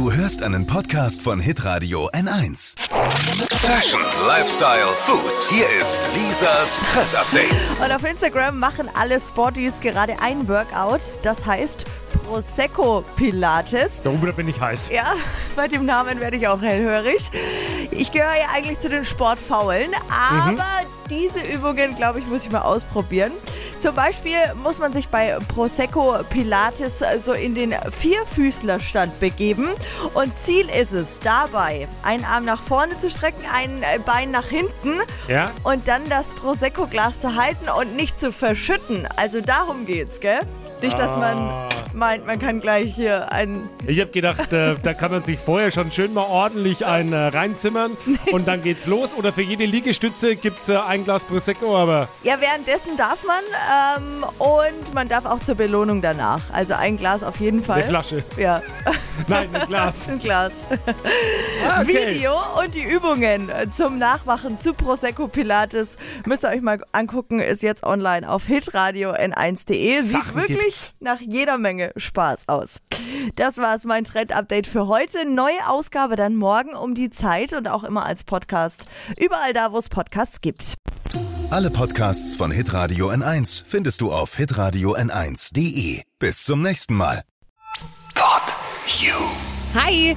Du hörst einen Podcast von Hitradio N1. Fashion, Lifestyle, Food. Hier ist Lisas Trend Update. Und auf Instagram machen alle Sporties gerade ein Workout, das heißt Prosecco Pilates. Darüber bin ich heiß. Ja, bei dem Namen werde ich auch hellhörig. Ich gehöre ja eigentlich zu den Sportfaulen, aber diese Übungen, glaube ich, muss ich mal ausprobieren. Zum Beispiel muss man sich bei Prosecco Pilates so in den Vierfüßlerstand begeben. Und Ziel ist es dabei, einen Arm nach vorne zu strecken, ein Bein nach hinten Ja? und dann das Prosecco-Glas zu halten und nicht zu verschütten. Also darum geht's, gell? Nicht, dass man Ah. Meint, man kann gleich hier einen. Ich habe gedacht, äh, da kann man sich vorher schon schön mal ordentlich ein äh, reinzimmern und dann geht's los. Oder für jede Liegestütze gibt's äh, ein Glas Prosecco, aber Ja, währenddessen darf man ähm, und man darf auch zur Belohnung danach. Also ein Glas auf jeden Fall. eine Flasche. Ja, Nein, ein Glas. ein Glas. Ah, okay. Video und die Übungen zum Nachmachen zu Prosecco Pilates müsst ihr euch mal angucken, ist jetzt online auf hitradio n1.de. Sieht wirklich gibt's. nach jeder Menge Spaß aus. Das war's, mein Trend-Update für heute. Neue Ausgabe dann morgen um die Zeit und auch immer als Podcast. Überall da, wo es Podcasts gibt. Alle Podcasts von Hitradio N1 findest du auf hitradio n1.de. Bis zum nächsten Mal. Pod You. Hi,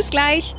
Bis gleich.